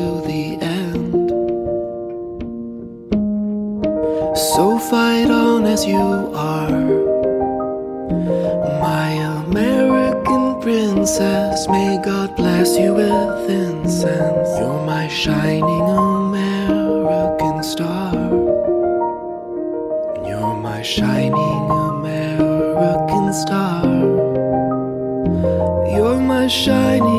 to the end. So fight on as you are, my American princess. May God bless you with incense. You're my shining American star. You're my shining American star. You're my shining.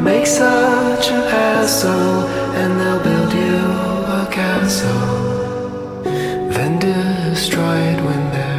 Make such a hassle, and they'll build you a castle, then destroy it when they're.